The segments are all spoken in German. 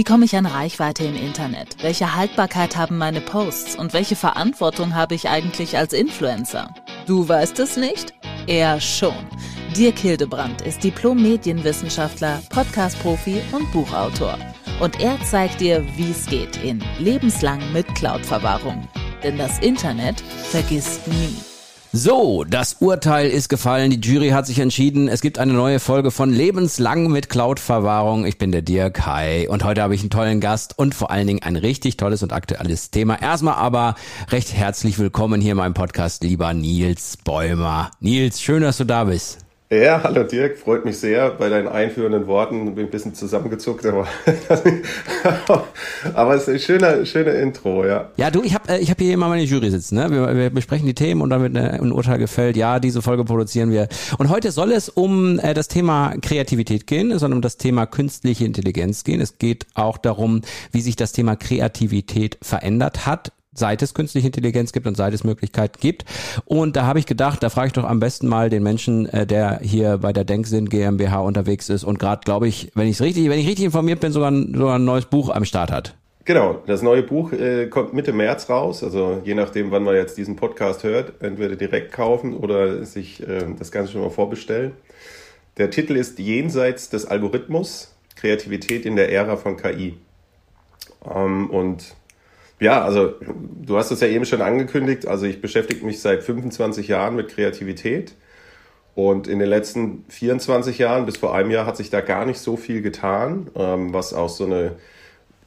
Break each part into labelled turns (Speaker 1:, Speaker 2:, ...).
Speaker 1: Wie komme ich an Reichweite im Internet? Welche Haltbarkeit haben meine Posts? Und welche Verantwortung habe ich eigentlich als Influencer? Du weißt es nicht? Er schon. Dirk Hildebrandt ist Diplom-Medienwissenschaftler, Podcast-Profi und Buchautor. Und er zeigt dir, wie es geht in Lebenslang mit Cloud-Verwahrung. Denn das Internet vergisst nie.
Speaker 2: So, das Urteil ist gefallen. Die Jury hat sich entschieden. Es gibt eine neue Folge von Lebenslang mit Cloud-Verwahrung. Ich bin der Dirk. Hi. Und heute habe ich einen tollen Gast und vor allen Dingen ein richtig tolles und aktuelles Thema. Erstmal aber recht herzlich willkommen hier in meinem Podcast, lieber Nils Bäumer. Nils, schön, dass du da bist.
Speaker 3: Ja, hallo Dirk, freut mich sehr bei deinen einführenden Worten. Bin ein bisschen zusammengezuckt, aber, aber es ist ein schöner, schöner Intro, ja.
Speaker 2: Ja, du, ich habe äh, ich hab hier immer meine Jury sitzen. Ne? Wir, wir besprechen die Themen und dann wird ein Urteil gefällt. Ja, diese Folge produzieren wir. Und heute soll es um äh, das Thema Kreativität gehen, sondern um das Thema künstliche Intelligenz gehen. Es geht auch darum, wie sich das Thema Kreativität verändert hat seit es künstliche Intelligenz gibt und seit es Möglichkeiten gibt. Und da habe ich gedacht, da frage ich doch am besten mal den Menschen, äh, der hier bei der Denksinn GmbH unterwegs ist und gerade, glaube ich, wenn ich richtig, wenn ich richtig informiert bin, sogar ein, sogar ein neues Buch am Start hat.
Speaker 3: Genau, das neue Buch äh, kommt Mitte März raus, also je nachdem, wann man jetzt diesen Podcast hört, entweder direkt kaufen oder sich äh, das Ganze schon mal vorbestellen. Der Titel ist Jenseits des Algorithmus, Kreativität in der Ära von KI. Ähm, und ja, also du hast es ja eben schon angekündigt. Also ich beschäftige mich seit 25 Jahren mit Kreativität. Und in den letzten 24 Jahren bis vor einem Jahr hat sich da gar nicht so viel getan, ähm, was auch so eine,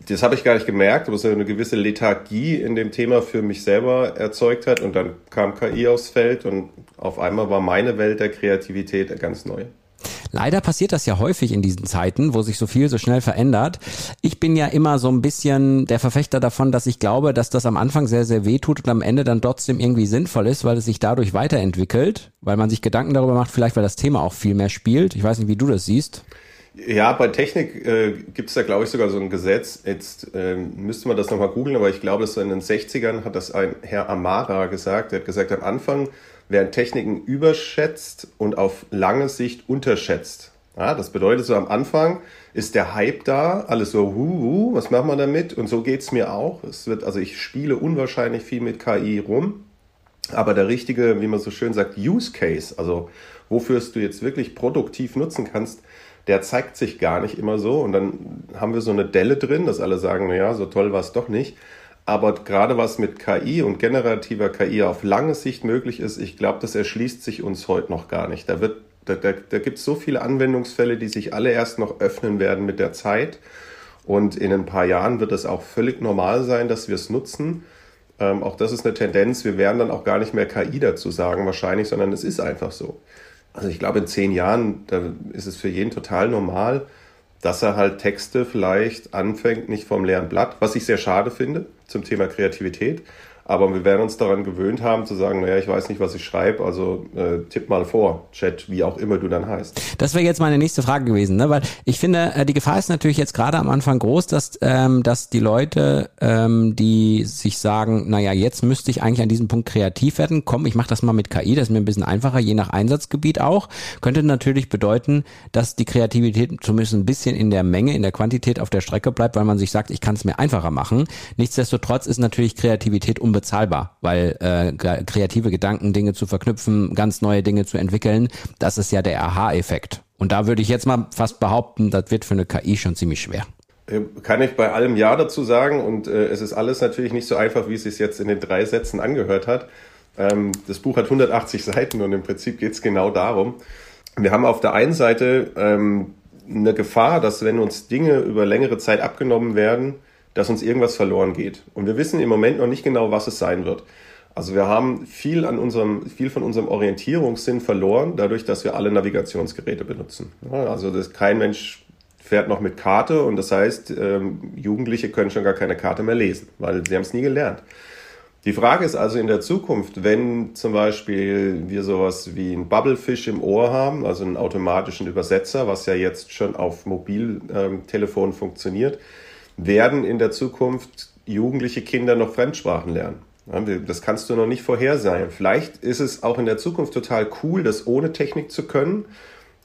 Speaker 3: das habe ich gar nicht gemerkt, aber so eine gewisse Lethargie in dem Thema für mich selber erzeugt hat. Und dann kam KI aufs Feld und auf einmal war meine Welt der Kreativität ganz neu.
Speaker 2: Leider passiert das ja häufig in diesen Zeiten, wo sich so viel so schnell verändert. Ich bin ja immer so ein bisschen der Verfechter davon, dass ich glaube, dass das am Anfang sehr, sehr weh tut und am Ende dann trotzdem irgendwie sinnvoll ist, weil es sich dadurch weiterentwickelt, weil man sich Gedanken darüber macht, vielleicht weil das Thema auch viel mehr spielt. Ich weiß nicht, wie du das siehst.
Speaker 3: Ja, bei Technik äh, gibt es da, glaube ich, sogar so ein Gesetz. Jetzt äh, müsste man das nochmal googeln, aber ich glaube, so in den 60ern hat das ein Herr Amara gesagt. Er hat gesagt, am Anfang werden Techniken überschätzt und auf lange Sicht unterschätzt. Ja, das bedeutet so am Anfang ist der Hype da, alles so, hu, hu, was machen wir damit? Und so geht's mir auch. Es wird, also ich spiele unwahrscheinlich viel mit KI rum, aber der richtige, wie man so schön sagt, Use Case, also wofür es du jetzt wirklich produktiv nutzen kannst, der zeigt sich gar nicht immer so. Und dann haben wir so eine Delle drin, dass alle sagen, naja, so toll war es doch nicht. Aber gerade was mit KI und generativer KI auf lange Sicht möglich ist, ich glaube, das erschließt sich uns heute noch gar nicht. Da, wird, da, da, da gibt es so viele Anwendungsfälle, die sich alle erst noch öffnen werden mit der Zeit. Und in ein paar Jahren wird es auch völlig normal sein, dass wir es nutzen. Ähm, auch das ist eine Tendenz. Wir werden dann auch gar nicht mehr KI dazu sagen, wahrscheinlich, sondern es ist einfach so. Also ich glaube, in zehn Jahren, da ist es für jeden total normal, dass er halt Texte vielleicht anfängt, nicht vom leeren Blatt, was ich sehr schade finde zum Thema Kreativität, aber wir werden uns daran gewöhnt haben zu sagen, naja, ich weiß nicht, was ich schreibe, also äh, tipp mal vor, Chat, wie auch immer du dann heißt.
Speaker 2: Das wäre jetzt meine nächste Frage gewesen, ne? weil ich finde, äh, die Gefahr ist natürlich jetzt gerade am Anfang groß, dass, ähm, dass die Leute, ähm, die sich sagen, naja, jetzt müsste ich eigentlich an diesem Punkt kreativ werden, komm, ich mache das mal mit KI, das ist mir ein bisschen einfacher, je nach Einsatzgebiet auch, könnte natürlich bedeuten, dass die Kreativität zumindest ein bisschen in der Menge, in der Quantität auf der Strecke bleibt, weil man sich sagt, ich kann es mir einfacher machen. Nichtsdestotrotz ist natürlich Kreativität um unbezahlbar, weil äh, kreative Gedanken, Dinge zu verknüpfen, ganz neue Dinge zu entwickeln, das ist ja der Aha-Effekt. Und da würde ich jetzt mal fast behaupten, das wird für eine KI schon ziemlich schwer.
Speaker 3: Äh, kann ich bei allem Ja dazu sagen und äh, es ist alles natürlich nicht so einfach, wie es sich jetzt in den drei Sätzen angehört hat. Ähm, das Buch hat 180 Seiten und im Prinzip geht es genau darum. Wir haben auf der einen Seite ähm, eine Gefahr, dass wenn uns Dinge über längere Zeit abgenommen werden, dass uns irgendwas verloren geht. Und wir wissen im Moment noch nicht genau, was es sein wird. Also wir haben viel an unserem, viel von unserem Orientierungssinn verloren, dadurch, dass wir alle Navigationsgeräte benutzen. Also das, kein Mensch fährt noch mit Karte und das heißt, ähm, Jugendliche können schon gar keine Karte mehr lesen, weil sie haben es nie gelernt. Die Frage ist also in der Zukunft, wenn zum Beispiel wir sowas wie ein Bubblefish im Ohr haben, also einen automatischen Übersetzer, was ja jetzt schon auf Mobiltelefonen funktioniert, werden in der Zukunft jugendliche Kinder noch Fremdsprachen lernen. Das kannst du noch nicht vorhersagen. Vielleicht ist es auch in der Zukunft total cool, das ohne Technik zu können.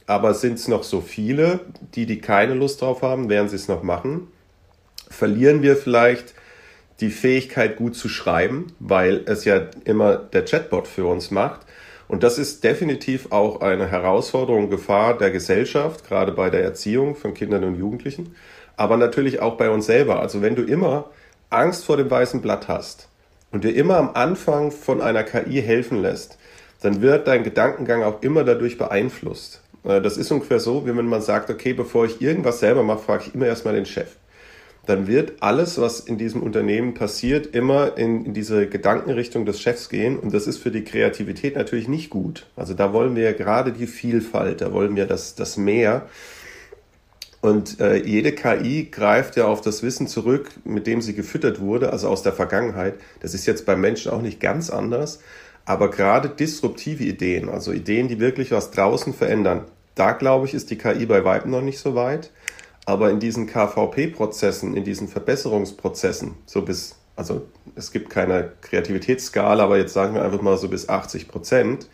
Speaker 3: Aber sind es noch so viele, die, die keine Lust drauf haben, werden sie es noch machen? verlieren wir vielleicht die Fähigkeit, gut zu schreiben, weil es ja immer der Chatbot für uns macht. Und das ist definitiv auch eine Herausforderung, Gefahr der Gesellschaft, gerade bei der Erziehung von Kindern und Jugendlichen, aber natürlich auch bei uns selber. Also wenn du immer Angst vor dem weißen Blatt hast und dir immer am Anfang von einer KI helfen lässt, dann wird dein Gedankengang auch immer dadurch beeinflusst. Äh, das ist ungefähr so, wie wenn man sagt, okay, bevor ich irgendwas selber mache, frage ich immer erstmal den Chef dann wird alles, was in diesem Unternehmen passiert, immer in, in, diese Gedankenrichtung des Chefs gehen. Und das ist für die Kreativität natürlich nicht gut. Also da wollen wir ja gerade die Vielfalt, da wollen wir das, das Mehr. Und äh, jede KI greift ja auf das Wissen zurück, mit dem sie gefüttert wurde, also aus der Vergangenheit. Das ist jetzt beim Menschen auch nicht ganz anders. Aber gerade disruptive Ideen, also Ideen, die wirklich was draußen verändern, da glaube ich, ist die KI bei Weitem noch nicht so weit. Aber in diesen KVP-Prozessen, in diesen Verbesserungsprozessen, so bis, also es gibt keine Kreativitätsskala, aber jetzt sagen wir einfach mal so bis 80 Prozent,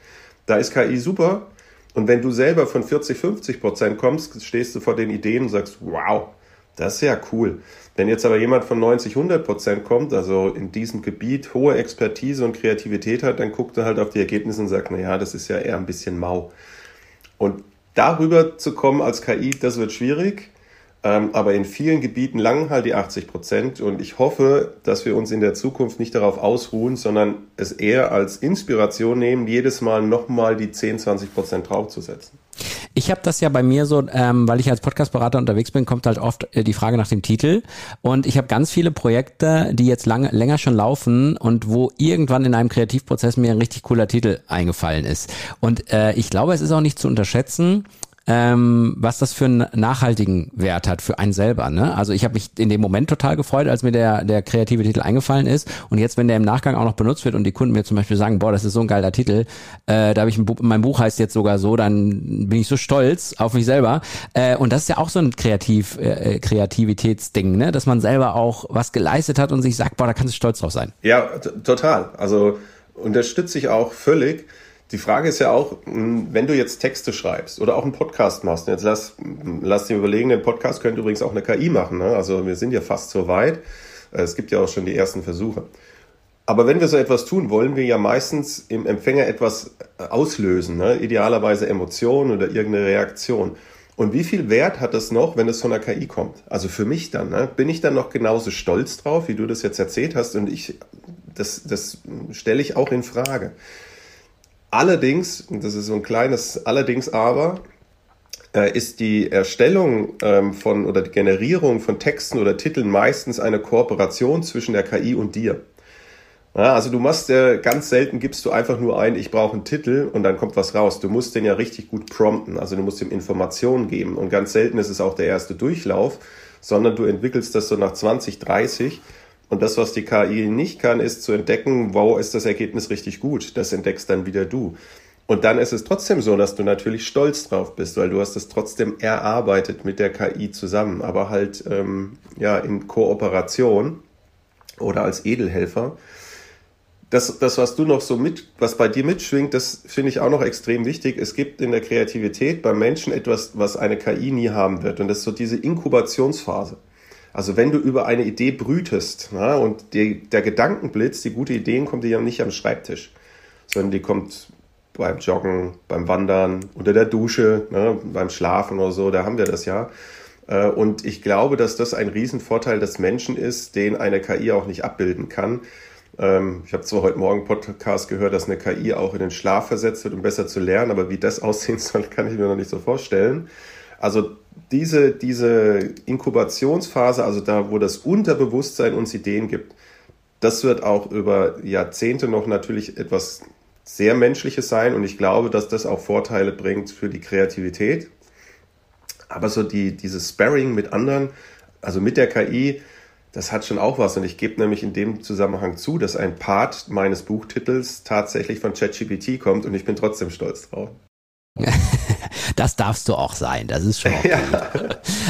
Speaker 3: da ist KI super. Und wenn du selber von 40, 50 Prozent kommst, stehst du vor den Ideen und sagst, wow, das ist ja cool. Wenn jetzt aber jemand von 90, 100 Prozent kommt, also in diesem Gebiet hohe Expertise und Kreativität hat, dann guckt er halt auf die Ergebnisse und sagt, na ja, das ist ja eher ein bisschen mau. Und darüber zu kommen als KI, das wird schwierig. Ähm, aber in vielen Gebieten langen halt die 80 Prozent. Und ich hoffe, dass wir uns in der Zukunft nicht darauf ausruhen, sondern es eher als Inspiration nehmen, jedes Mal nochmal die 10, 20 Prozent draufzusetzen.
Speaker 2: Ich habe das ja bei mir so, ähm, weil ich als Podcastberater unterwegs bin, kommt halt oft äh, die Frage nach dem Titel. Und ich habe ganz viele Projekte, die jetzt lange, länger schon laufen und wo irgendwann in einem Kreativprozess mir ein richtig cooler Titel eingefallen ist. Und äh, ich glaube, es ist auch nicht zu unterschätzen, ähm, was das für einen nachhaltigen Wert hat für einen selber. Ne? Also ich habe mich in dem Moment total gefreut, als mir der, der kreative Titel eingefallen ist. Und jetzt, wenn der im Nachgang auch noch benutzt wird und die Kunden mir zum Beispiel sagen, boah, das ist so ein geiler Titel, äh, da habe ich ein Buch, mein Buch heißt jetzt sogar so, dann bin ich so stolz auf mich selber. Äh, und das ist ja auch so ein Kreativ, äh, Kreativitätsding, ne? dass man selber auch was geleistet hat und sich sagt, boah, da kannst du stolz drauf sein.
Speaker 3: Ja, total. Also unterstütze ich auch völlig. Die Frage ist ja auch, wenn du jetzt Texte schreibst oder auch einen Podcast machst, jetzt lass, lass dir überlegen, den Podcast könnte übrigens auch eine KI machen. Ne? Also wir sind ja fast so weit. Es gibt ja auch schon die ersten Versuche. Aber wenn wir so etwas tun, wollen wir ja meistens im Empfänger etwas äh, auslösen, ne? idealerweise Emotionen oder irgendeine Reaktion. Und wie viel Wert hat das noch, wenn es von der KI kommt? Also für mich dann, ne? bin ich dann noch genauso stolz drauf, wie du das jetzt erzählt hast? Und ich, das, das stelle ich auch in Frage. Allerdings, das ist so ein kleines Allerdings aber, äh, ist die Erstellung ähm, von oder die Generierung von Texten oder Titeln meistens eine Kooperation zwischen der KI und dir. Also du machst ja ganz selten gibst du einfach nur ein, ich brauche einen Titel und dann kommt was raus. Du musst den ja richtig gut prompten, also du musst ihm Informationen geben und ganz selten ist es auch der erste Durchlauf, sondern du entwickelst das so nach 20, 30 und das, was die KI nicht kann, ist zu entdecken, wow, ist das Ergebnis richtig gut. Das entdeckst dann wieder du. Und dann ist es trotzdem so, dass du natürlich stolz drauf bist, weil du hast es trotzdem erarbeitet mit der KI zusammen, aber halt ähm, ja in Kooperation oder als Edelhelfer. Das, das, was du noch so mit, was bei dir mitschwingt, das finde ich auch noch extrem wichtig. Es gibt in der Kreativität beim Menschen etwas, was eine KI nie haben wird. Und das ist so diese Inkubationsphase. Also wenn du über eine Idee brütest ja, und die, der Gedankenblitz, die gute Ideen kommt dir ja nicht am Schreibtisch, sondern die kommt beim Joggen, beim Wandern, unter der Dusche, ne, beim Schlafen oder so, da haben wir das ja. Äh, und ich glaube, dass das ein Riesenvorteil des Menschen ist, den eine KI auch nicht abbilden kann. Ähm, ich habe zwar heute Morgen Podcast gehört, dass eine KI auch in den Schlaf versetzt wird, um besser zu lernen, aber wie das aussehen soll, kann ich mir noch nicht so vorstellen. Also diese, diese Inkubationsphase, also da, wo das Unterbewusstsein uns Ideen gibt, das wird auch über Jahrzehnte noch natürlich etwas sehr Menschliches sein und ich glaube, dass das auch Vorteile bringt für die Kreativität. Aber so die, dieses Sparring mit anderen, also mit der KI, das hat schon auch was. Und ich gebe nämlich in dem Zusammenhang zu, dass ein Part meines Buchtitels tatsächlich von ChatGPT kommt und ich bin trotzdem stolz drauf.
Speaker 2: das darfst du auch sein. Das ist schon. Okay. Ja.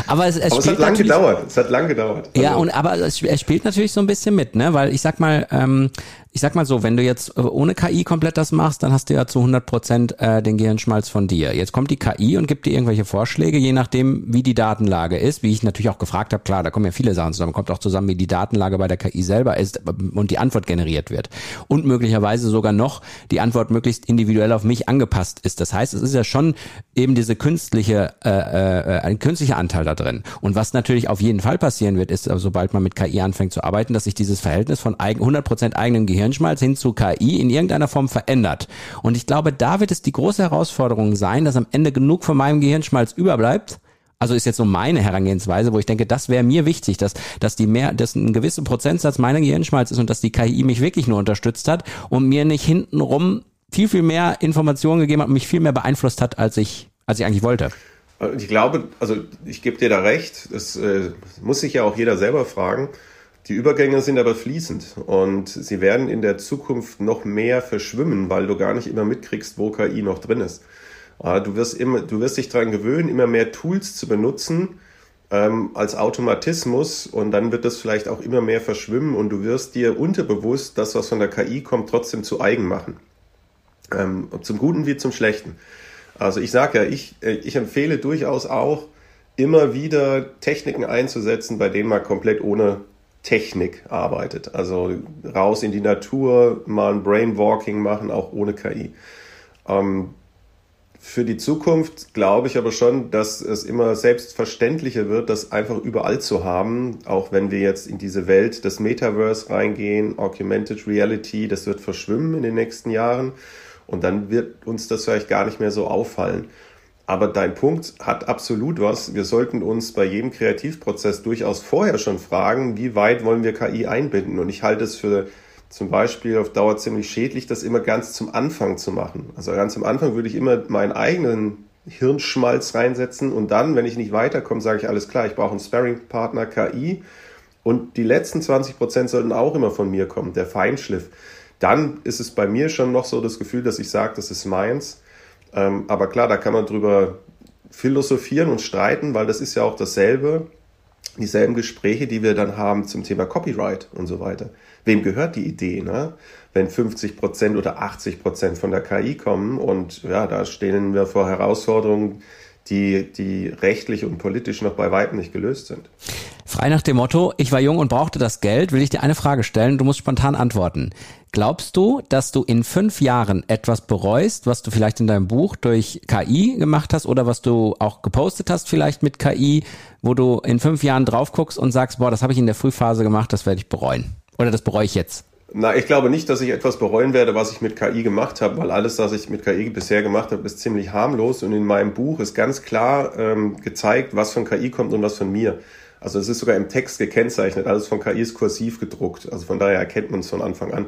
Speaker 3: Aber es, es, aber es hat lang gedauert. Es hat lang gedauert.
Speaker 2: Ja, also und aber es, es, spielt natürlich so ein bisschen mit, ne? Weil ich sag mal, ähm, ich sag mal so, wenn du jetzt äh, ohne KI komplett das machst, dann hast du ja zu 100 Prozent äh, den Gehirnschmalz von dir. Jetzt kommt die KI und gibt dir irgendwelche Vorschläge, je nachdem, wie die Datenlage ist. Wie ich natürlich auch gefragt habe, klar, da kommen ja viele Sachen zusammen. Kommt auch zusammen, wie die Datenlage bei der KI selber ist und die Antwort generiert wird. Und möglicherweise sogar noch die Antwort möglichst individuell auf mich angepasst ist. Das heißt, es ist ja schon eben diese künstliche, äh, äh, ein künstlicher Anteil da drin. Und was natürlich auf jeden Fall passieren wird, ist, sobald man mit KI anfängt zu arbeiten, dass sich dieses Verhältnis von 100 Prozent eigenem Gehirn Hirnschmalz hin zu KI in irgendeiner Form verändert. Und ich glaube, da wird es die große Herausforderung sein, dass am Ende genug von meinem Gehirnschmalz überbleibt, also ist jetzt so meine Herangehensweise, wo ich denke, das wäre mir wichtig, dass, dass die mehr, dass ein gewisser Prozentsatz meiner Gehirnschmalz ist und dass die KI mich wirklich nur unterstützt hat und mir nicht hintenrum viel, viel mehr Informationen gegeben hat und mich viel mehr beeinflusst hat, als ich, als ich eigentlich wollte.
Speaker 3: Ich glaube, also ich gebe dir da recht, das äh, muss sich ja auch jeder selber fragen. Die Übergänge sind aber fließend und sie werden in der Zukunft noch mehr verschwimmen, weil du gar nicht immer mitkriegst, wo KI noch drin ist. Du wirst, immer, du wirst dich daran gewöhnen, immer mehr Tools zu benutzen ähm, als Automatismus und dann wird das vielleicht auch immer mehr verschwimmen und du wirst dir unterbewusst das, was von der KI kommt, trotzdem zu eigen machen. Ähm, zum Guten wie zum Schlechten. Also ich sage ja, ich, äh, ich empfehle durchaus auch, immer wieder Techniken einzusetzen, bei denen man komplett ohne Technik arbeitet. Also raus in die Natur, mal ein Brainwalking machen, auch ohne KI. Ähm, für die Zukunft glaube ich aber schon, dass es immer selbstverständlicher wird, das einfach überall zu haben, auch wenn wir jetzt in diese Welt des Metaverse reingehen, Augmented Reality, das wird verschwimmen in den nächsten Jahren und dann wird uns das vielleicht gar nicht mehr so auffallen. Aber dein Punkt hat absolut was. Wir sollten uns bei jedem Kreativprozess durchaus vorher schon fragen, wie weit wollen wir KI einbinden? Und ich halte es für zum Beispiel auf Dauer ziemlich schädlich, das immer ganz zum Anfang zu machen. Also ganz am Anfang würde ich immer meinen eigenen Hirnschmalz reinsetzen und dann, wenn ich nicht weiterkomme, sage ich alles klar, ich brauche einen Sparring-Partner KI und die letzten 20 Prozent sollten auch immer von mir kommen, der Feinschliff. Dann ist es bei mir schon noch so das Gefühl, dass ich sage, das ist meins ähm, aber klar, da kann man drüber philosophieren und streiten, weil das ist ja auch dasselbe, dieselben Gespräche, die wir dann haben zum Thema Copyright und so weiter. Wem gehört die Idee, ne? Wenn 50 Prozent oder 80 Prozent von der KI kommen und ja, da stehen wir vor Herausforderungen, die, die rechtlich und politisch noch bei weitem nicht gelöst sind.
Speaker 2: Frei nach dem Motto, ich war jung und brauchte das Geld, will ich dir eine Frage stellen, du musst spontan antworten. Glaubst du, dass du in fünf Jahren etwas bereust, was du vielleicht in deinem Buch durch KI gemacht hast oder was du auch gepostet hast vielleicht mit KI, wo du in fünf Jahren drauf guckst und sagst, boah, das habe ich in der Frühphase gemacht, das werde ich bereuen? Oder das bereue ich jetzt?
Speaker 3: Na, ich glaube nicht, dass ich etwas bereuen werde, was ich mit KI gemacht habe, weil alles, was ich mit KI bisher gemacht habe, ist ziemlich harmlos. Und in meinem Buch ist ganz klar ähm, gezeigt, was von KI kommt und was von mir. Also es ist sogar im Text gekennzeichnet. Alles von KI ist kursiv gedruckt. Also von daher erkennt man es von Anfang an.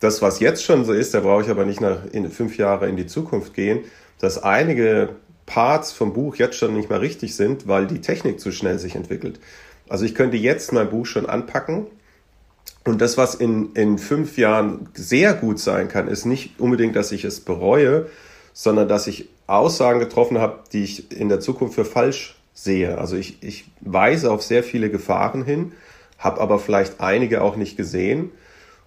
Speaker 3: Das, was jetzt schon so ist, da brauche ich aber nicht nach in fünf Jahre in die Zukunft gehen, dass einige Parts vom Buch jetzt schon nicht mehr richtig sind, weil die Technik zu schnell sich entwickelt. Also ich könnte jetzt mein Buch schon anpacken und das, was in, in fünf Jahren sehr gut sein kann, ist nicht unbedingt, dass ich es bereue, sondern dass ich Aussagen getroffen habe, die ich in der Zukunft für falsch sehe. Also ich, ich weise auf sehr viele Gefahren hin, habe aber vielleicht einige auch nicht gesehen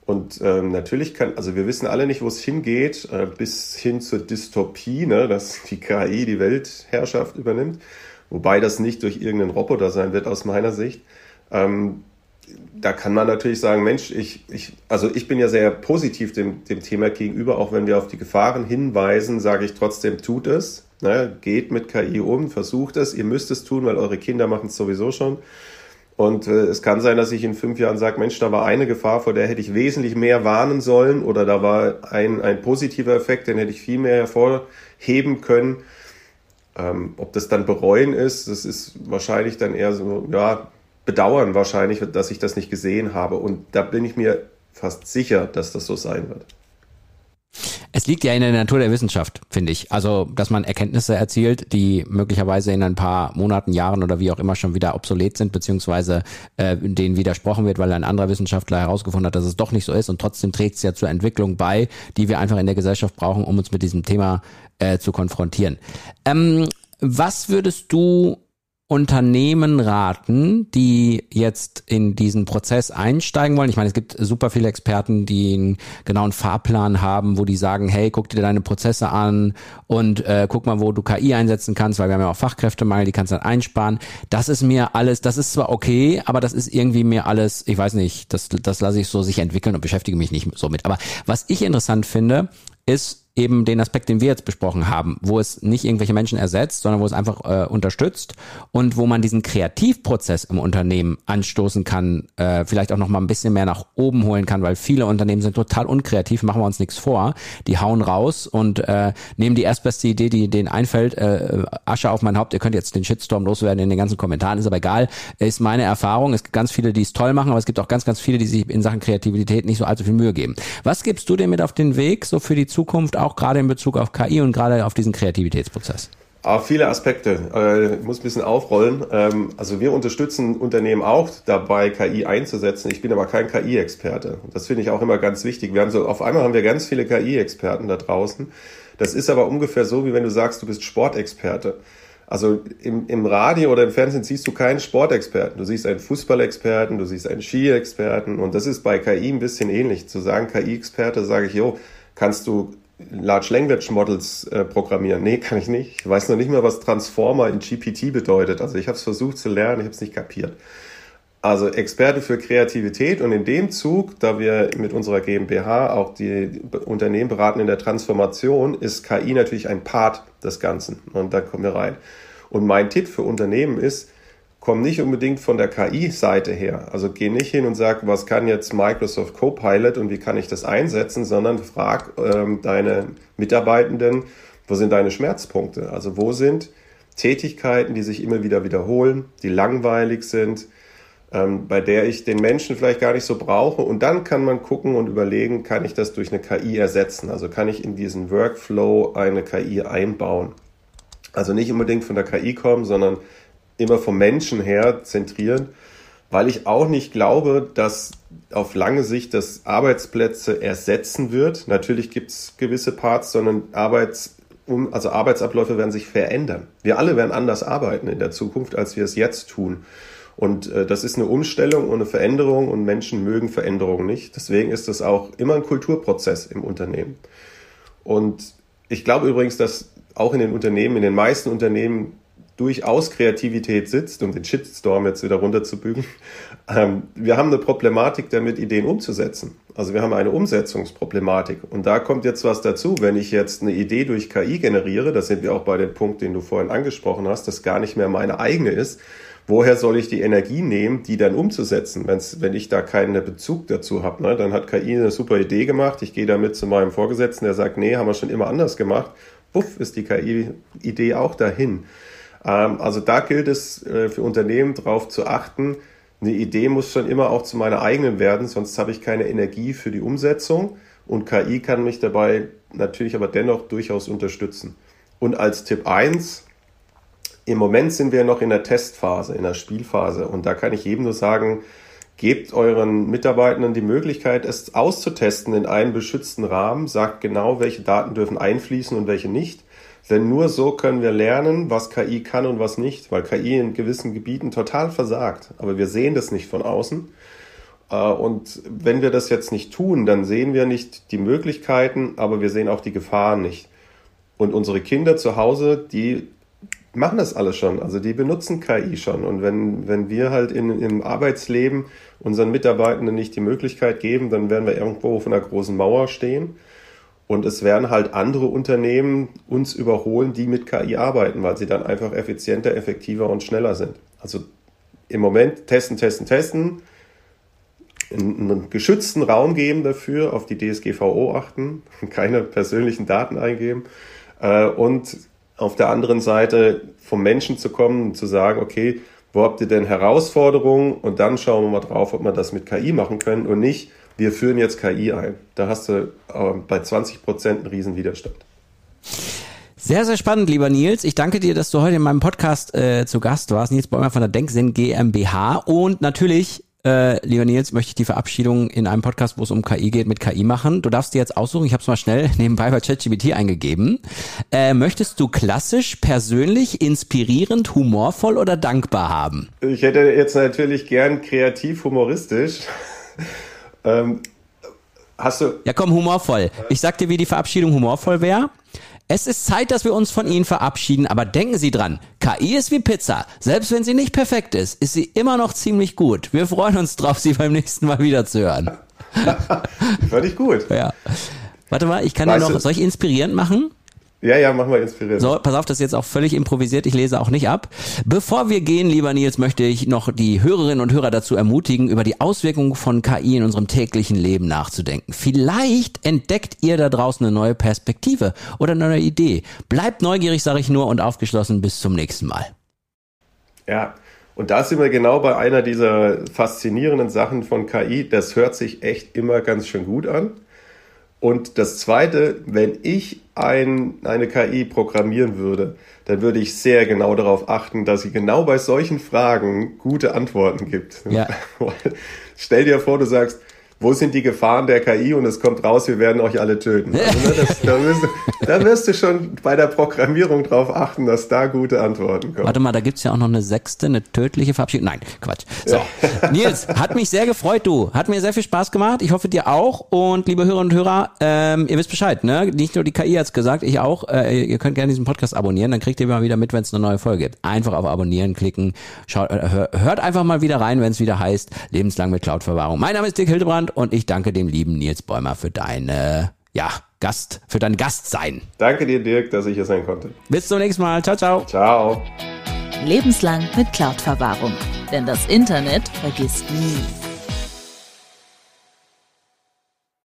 Speaker 3: und ähm, natürlich kann, also wir wissen alle nicht, wo es hingeht, äh, bis hin zur Dystopie, ne, dass die KI die Weltherrschaft übernimmt, wobei das nicht durch irgendeinen Roboter sein wird aus meiner Sicht. Ähm, da kann man natürlich sagen, Mensch, ich, ich, also ich bin ja sehr positiv dem, dem Thema gegenüber, auch wenn wir auf die Gefahren hinweisen, sage ich trotzdem, tut es, ne, geht mit KI um, versucht es, ihr müsst es tun, weil eure Kinder machen es sowieso schon. Und äh, es kann sein, dass ich in fünf Jahren sage, Mensch, da war eine Gefahr, vor der hätte ich wesentlich mehr warnen sollen oder da war ein, ein positiver Effekt, den hätte ich viel mehr hervorheben können. Ähm, ob das dann bereuen ist, das ist wahrscheinlich dann eher so, ja, bedauern wahrscheinlich, dass ich das nicht gesehen habe. Und da bin ich mir fast sicher, dass das so sein wird.
Speaker 2: Es liegt ja in der Natur der Wissenschaft, finde ich. Also, dass man Erkenntnisse erzielt, die möglicherweise in ein paar Monaten, Jahren oder wie auch immer schon wieder obsolet sind, beziehungsweise äh, denen widersprochen wird, weil ein anderer Wissenschaftler herausgefunden hat, dass es doch nicht so ist. Und trotzdem trägt es ja zur Entwicklung bei, die wir einfach in der Gesellschaft brauchen, um uns mit diesem Thema äh, zu konfrontieren. Ähm, was würdest du Unternehmen raten, die jetzt in diesen Prozess einsteigen wollen? Ich meine, es gibt super viele Experten, die einen genauen Fahrplan haben, wo die sagen, hey, guck dir deine Prozesse an und äh, guck mal, wo du KI einsetzen kannst, weil wir haben ja auch Fachkräftemangel, die kannst du dann einsparen. Das ist mir alles, das ist zwar okay, aber das ist irgendwie mir alles, ich weiß nicht, das, das lasse ich so sich entwickeln und beschäftige mich nicht so mit. Aber was ich interessant finde, ist, eben den Aspekt, den wir jetzt besprochen haben, wo es nicht irgendwelche Menschen ersetzt, sondern wo es einfach äh, unterstützt und wo man diesen Kreativprozess im Unternehmen anstoßen kann, äh, vielleicht auch noch mal ein bisschen mehr nach oben holen kann, weil viele Unternehmen sind total unkreativ, machen wir uns nichts vor, die hauen raus und äh, nehmen die erstbeste Idee, die denen einfällt, äh, Asche auf mein Haupt, ihr könnt jetzt den Shitstorm loswerden in den ganzen Kommentaren, ist aber egal, ist meine Erfahrung, es gibt ganz viele, die es toll machen, aber es gibt auch ganz, ganz viele, die sich in Sachen Kreativität nicht so allzu viel Mühe geben. Was gibst du dir mit auf den Weg, so für die Zukunft, auch gerade in Bezug auf KI und gerade auf diesen Kreativitätsprozess?
Speaker 3: Ah, viele Aspekte. Äh, ich muss ein bisschen aufrollen. Ähm, also wir unterstützen Unternehmen auch dabei, KI einzusetzen. Ich bin aber kein KI-Experte. Das finde ich auch immer ganz wichtig. Wir haben so, auf einmal haben wir ganz viele KI-Experten da draußen. Das ist aber ungefähr so, wie wenn du sagst, du bist Sportexperte. Also im, im Radio oder im Fernsehen siehst du keinen Sportexperten. Du siehst einen Fußballexperten, du siehst einen Ski-Experten und das ist bei KI ein bisschen ähnlich. Zu sagen KI-Experte, sage ich, jo, kannst du Large Language Models äh, programmieren. Nee, kann ich nicht. Ich weiß noch nicht mal, was Transformer in GPT bedeutet. Also ich habe es versucht zu lernen, ich habe es nicht kapiert. Also Experte für Kreativität und in dem Zug, da wir mit unserer GmbH auch die Unternehmen beraten in der Transformation, ist KI natürlich ein Part des Ganzen und da kommen wir rein. Und mein Tipp für Unternehmen ist, komm nicht unbedingt von der KI-Seite her. Also geh nicht hin und sag, was kann jetzt Microsoft Copilot und wie kann ich das einsetzen, sondern frag ähm, deine Mitarbeitenden, wo sind deine Schmerzpunkte? Also wo sind Tätigkeiten, die sich immer wieder wiederholen, die langweilig sind, ähm, bei der ich den Menschen vielleicht gar nicht so brauche. Und dann kann man gucken und überlegen, kann ich das durch eine KI ersetzen? Also kann ich in diesen Workflow eine KI einbauen? Also nicht unbedingt von der KI kommen, sondern immer vom Menschen her zentrieren, weil ich auch nicht glaube, dass auf lange Sicht das Arbeitsplätze ersetzen wird. Natürlich gibt es gewisse Parts, sondern Arbeits, also Arbeitsabläufe werden sich verändern. Wir alle werden anders arbeiten in der Zukunft, als wir es jetzt tun. Und äh, das ist eine Umstellung und eine Veränderung und Menschen mögen Veränderungen nicht. Deswegen ist das auch immer ein Kulturprozess im Unternehmen. Und ich glaube übrigens, dass auch in den Unternehmen, in den meisten Unternehmen durchaus Kreativität sitzt, um den Shitstorm jetzt wieder runterzubügen. Ähm, wir haben eine Problematik damit, Ideen umzusetzen. Also wir haben eine Umsetzungsproblematik. Und da kommt jetzt was dazu. Wenn ich jetzt eine Idee durch KI generiere, da sind wir auch bei dem Punkt, den du vorhin angesprochen hast, das gar nicht mehr meine eigene ist, woher soll ich die Energie nehmen, die dann umzusetzen, wenn's, wenn ich da keinen Bezug dazu habe? Ne? Dann hat KI eine super Idee gemacht, ich gehe damit zu meinem Vorgesetzten, der sagt, nee, haben wir schon immer anders gemacht. Puff, ist die KI-Idee auch dahin. Ähm, also da gilt es äh, für Unternehmen darauf zu achten, eine Idee muss schon immer auch zu meiner eigenen werden, sonst habe ich keine Energie für die Umsetzung. Und KI kann mich dabei natürlich aber dennoch durchaus unterstützen. Und als Tipp 1, im Moment sind wir noch in der Testphase, in der Spielphase. Und da kann ich jedem nur sagen, gebt euren Mitarbeitenden die Möglichkeit, es auszutesten in einem beschützten Rahmen, sagt genau, welche Daten dürfen einfließen und welche nicht denn nur so können wir lernen, was KI kann und was nicht, weil KI in gewissen Gebieten total versagt. Aber wir sehen das nicht von außen. Äh, und wenn wir das jetzt nicht tun, dann sehen wir nicht die Möglichkeiten, aber wir sehen auch die Gefahren nicht. Und unsere Kinder zu Hause, die machen das alles schon. Also die benutzen KI schon. Und wenn, wenn wir halt in, im Arbeitsleben unseren Mitarbeitenden nicht die Möglichkeit geben, dann werden wir irgendwo auf einer großen Mauer stehen. Und es werden halt andere Unternehmen uns überholen, die mit KI arbeiten, weil sie dann einfach effizienter, effektiver und schneller sind. Also im Moment testen, testen, testen, einen geschützten Raum geben dafür, auf die DSGVO achten, keine persönlichen Daten eingeben äh, und auf der anderen Seite vom Menschen zu kommen und zu sagen, okay, wo habt ihr denn Herausforderungen? Und dann schauen wir mal drauf, ob wir das mit KI machen können und nicht, wir führen jetzt KI ein. Da hast du äh, bei 20 Prozent einen riesen Widerstand.
Speaker 2: Sehr, sehr spannend, lieber Nils. Ich danke dir, dass du heute in meinem Podcast äh, zu Gast warst. Nils Bäumer von der Denksinn GmbH. Und natürlich äh, lieber Nils, möchte ich die Verabschiedung in einem Podcast, wo es um KI geht, mit KI machen. Du darfst dir jetzt aussuchen, ich habe es mal schnell nebenbei bei ChatGPT eingegeben. Äh, möchtest du klassisch, persönlich, inspirierend, humorvoll oder dankbar haben?
Speaker 3: Ich hätte jetzt natürlich gern kreativ, humoristisch. ähm, hast du...
Speaker 2: Ja komm, humorvoll. Ich sag dir, wie die Verabschiedung humorvoll wäre. Es ist Zeit, dass wir uns von Ihnen verabschieden, aber denken Sie dran, KI ist wie Pizza. Selbst wenn sie nicht perfekt ist, ist sie immer noch ziemlich gut. Wir freuen uns drauf, Sie beim nächsten Mal wieder zu hören.
Speaker 3: Ich gut.
Speaker 2: Ja. Warte mal, ich kann weißt dir noch, soll ich inspirierend machen?
Speaker 3: Ja, ja, mach mal inspiriert.
Speaker 2: So, pass auf, das ist jetzt auch völlig improvisiert. Ich lese auch nicht ab. Bevor wir gehen, lieber Nils, möchte ich noch die Hörerinnen und Hörer dazu ermutigen, über die Auswirkungen von KI in unserem täglichen Leben nachzudenken. Vielleicht entdeckt ihr da draußen eine neue Perspektive oder eine neue Idee. Bleibt neugierig, sage ich nur, und aufgeschlossen. Bis zum nächsten Mal.
Speaker 3: Ja, und da sind wir genau bei einer dieser faszinierenden Sachen von KI. Das hört sich echt immer ganz schön gut an. Und das Zweite, wenn ich ein, eine KI programmieren würde, dann würde ich sehr genau darauf achten, dass sie genau bei solchen Fragen gute Antworten gibt. Ja. Stell dir vor, du sagst, wo sind die Gefahren der KI und es kommt raus, wir werden euch alle töten. Also, ne, das, da, wirst du, da, wirst du, schon bei der Programmierung darauf achten, dass da gute Antworten kommen.
Speaker 2: Warte mal, da gibt's ja auch noch eine sechste, eine tödliche Verabschiedung. Nein, Quatsch. So, ja. Nils, hat mich sehr gefreut, du. Hat mir sehr viel Spaß gemacht. Ich hoffe, dir auch. Und liebe Hörerinnen und Hörer, ähm, ihr wisst Bescheid, ne? Nicht nur die KI hat's gesagt, ich auch. Äh, ihr könnt gerne diesen Podcast abonnieren, dann kriegt ihr mal wieder mit, wenn es eine neue Folge gibt. Einfach auf Abonnieren klicken. Schaut, äh, hört einfach mal wieder rein, wenn es wieder heißt, lebenslang mit Cloud-Verwahrung. Mein Name ist Dick Hildebrand und ich danke dem lieben Nils Bäumer für deine, ja, Gast, für dein Gastsein.
Speaker 3: Danke dir, Dirk, dass ich hier sein konnte.
Speaker 2: Bis zum nächsten Mal. Ciao, ciao.
Speaker 3: Ciao.
Speaker 1: Lebenslang mit Cloud-Verwahrung. Denn das Internet vergisst nie.